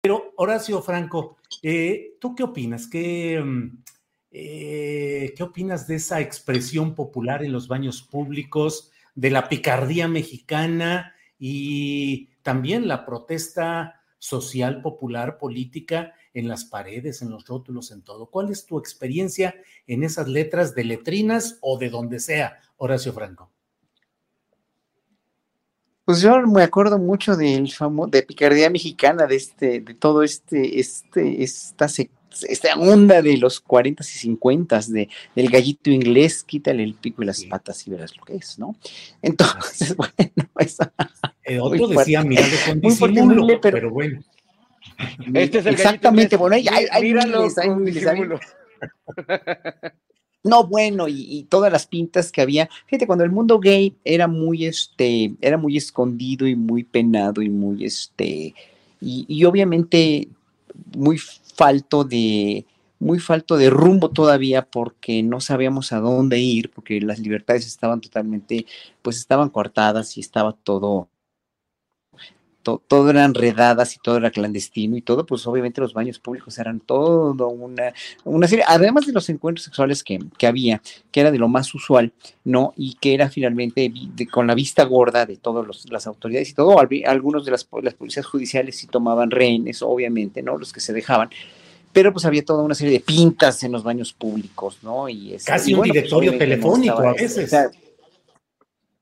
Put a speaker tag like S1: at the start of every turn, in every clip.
S1: Pero, Horacio Franco, eh, ¿tú qué opinas? ¿Qué, mm, eh, ¿Qué opinas de esa expresión popular en los baños públicos, de la picardía mexicana y también la protesta social, popular, política en las paredes, en los rótulos, en todo? ¿Cuál es tu experiencia en esas letras de letrinas o de donde sea, Horacio Franco?
S2: Pues yo me acuerdo mucho del famoso, de Picardía Mexicana, de este, de todo este, este, esta, esta onda de los 40 y 50 de, del gallito inglés, quítale el pico y las patas y verás lo que es, ¿no? Entonces, bueno, eso,
S1: El otro decía, mira, con disimulo, pero, pero, bueno.
S2: Este es el Exactamente, bueno, hay, hay, hay
S3: Míralo
S2: miles, hay miles. No, bueno, y, todas las pintas que había. Fíjate, cuando el mundo gay era muy, este, era muy escondido y muy penado y muy, este, y, y obviamente muy falto de, muy falto de rumbo todavía porque no sabíamos a dónde ir, porque las libertades estaban totalmente, pues estaban cortadas y estaba todo, to- todo eran redadas y todo era clandestino y todo, pues obviamente los baños públicos eran todo una, una serie, además de los encuentros sexuales que, que había, que era de lo más usual, ¿no? Y que era finalmente de- con la vista gorda de todas las autoridades y todo, algunos de las, las policías judiciales sí tomaban rehenes, obviamente, ¿no? Los que se dejaban. Pero pues había toda una serie de pintas en los baños públicos, ¿no? Y este,
S1: Casi
S2: y
S1: un
S2: bueno, pues,
S1: directorio telefónico a veces.
S2: o sea,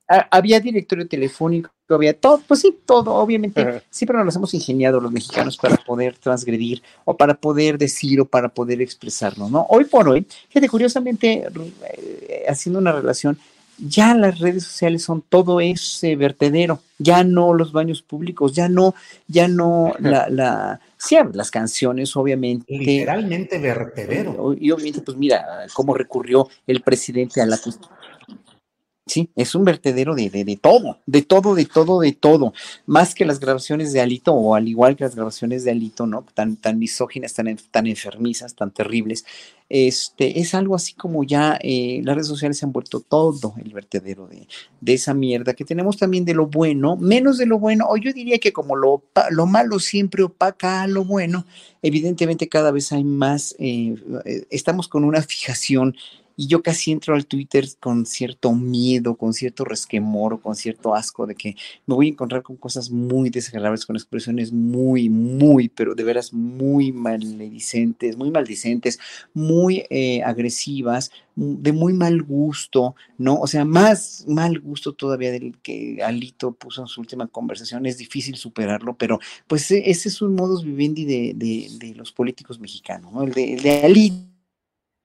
S2: ha- había directorio telefónico, había todo, pues sí, todo, obviamente,
S3: Ajá.
S2: siempre nos hemos ingeniado los mexicanos para poder transgredir o para poder decir o para poder expresarnos, ¿no? Hoy por hoy, fíjate, curiosamente, eh, haciendo una relación, ya las redes sociales son todo ese vertedero, ya no los baños públicos, ya no, ya no la, la, sí, las canciones, obviamente.
S1: Literalmente vertedero.
S2: Y obviamente, pues mira, cómo recurrió el presidente a la cuestión. Sí, es un vertedero de, de, de todo, de todo, de todo, de todo. Más que las grabaciones de Alito, o al igual que las grabaciones de Alito, ¿no? Tan, tan misóginas, tan, tan enfermizas, tan terribles. Este, es algo así como ya eh, las redes sociales se han vuelto todo el vertedero de, de esa mierda que tenemos también de lo bueno, menos de lo bueno, o yo diría que como lo, lo malo siempre opaca a lo bueno, evidentemente cada vez hay más, eh, eh, estamos con una fijación y yo casi entro al Twitter con cierto miedo, con cierto resquemor, con cierto asco de que me voy a encontrar con cosas muy desagradables, con expresiones muy, muy, pero de veras muy maledicentes, muy maldicentes, muy eh, agresivas, de muy mal gusto, ¿no? O sea, más mal gusto todavía del que Alito puso en su última conversación. Es difícil superarlo, pero pues e- ese es un modus vivendi de, de- de los políticos mexicanos, ¿no? El de, el de Alito.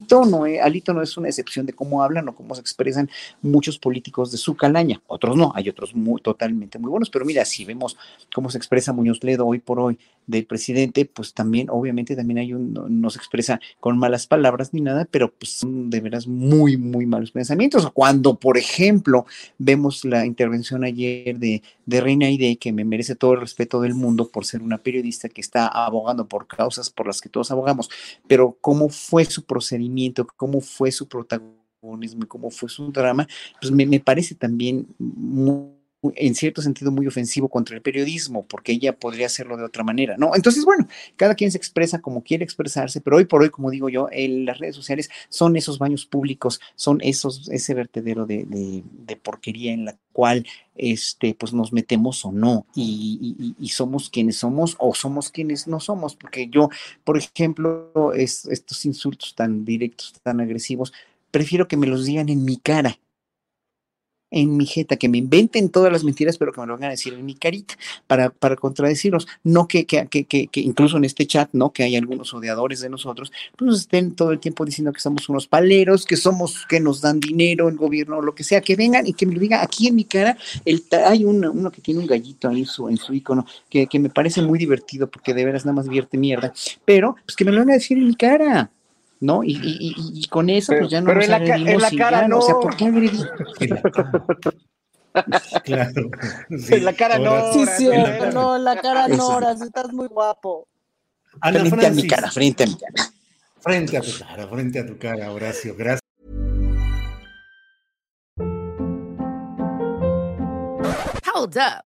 S2: No, eh, Alito no es una excepción de cómo hablan o cómo se expresan muchos políticos de su calaña. Otros no, hay otros muy, totalmente muy buenos, pero mira, si vemos cómo se expresa Muñoz Ledo hoy por hoy del presidente, pues también, obviamente, también hay un, no, se expresa con malas palabras ni nada, pero pues son de veras muy, muy malos pensamientos. Cuando, por ejemplo, vemos la intervención ayer de, de Reina Aide, que me merece todo el respeto del mundo por ser una periodista que está abogando por causas por las que todos abogamos, pero cómo fue su procedimiento, cómo fue su protagonismo, cómo fue su drama, pues me, me parece también muy en cierto sentido muy ofensivo contra el periodismo, porque ella podría hacerlo de otra manera, ¿no? Entonces, bueno, cada quien se expresa como quiere expresarse, pero hoy por hoy, como digo yo, las redes sociales son esos baños públicos, son esos, ese vertedero de, porquería en la cual este, pues nos metemos o no, y, somos quienes somos o somos quienes no somos, porque yo, por ejemplo, estos insultos tan directos, tan agresivos, prefiero que me los digan en mi cara, en mi jeta, que me inventen todas las mentiras, pero que me lo van a decir en mi carita para, para contradecirlos. No que, que, que, que, incluso en este chat, ¿no? Que hay algunos odiadores de nosotros, pues nos estén todo el tiempo diciendo que somos unos paleros, que somos, que nos dan dinero, el gobierno, o lo que sea, que vengan y que me lo digan aquí en mi cara. El, hay uno, uno que tiene un gallito ahí en su, en su icono, que, que me parece muy divertido porque de veras nada más vierte mierda, pero pues que me lo van a decir en mi cara. ¿No? Y, y, y, con eso, pues ya no
S3: nos
S2: pero
S3: en la cara no.
S2: O sea, ¿por qué agredir?
S1: claro.
S3: Sí, en la cara no.
S4: Sí, sí, no, en la cara no, estás muy guapo.
S2: frente a mi cara, frente a mi cara.
S1: Frente a tu cara, frente a tu cara, Horacio. Gracias.
S5: Hold up.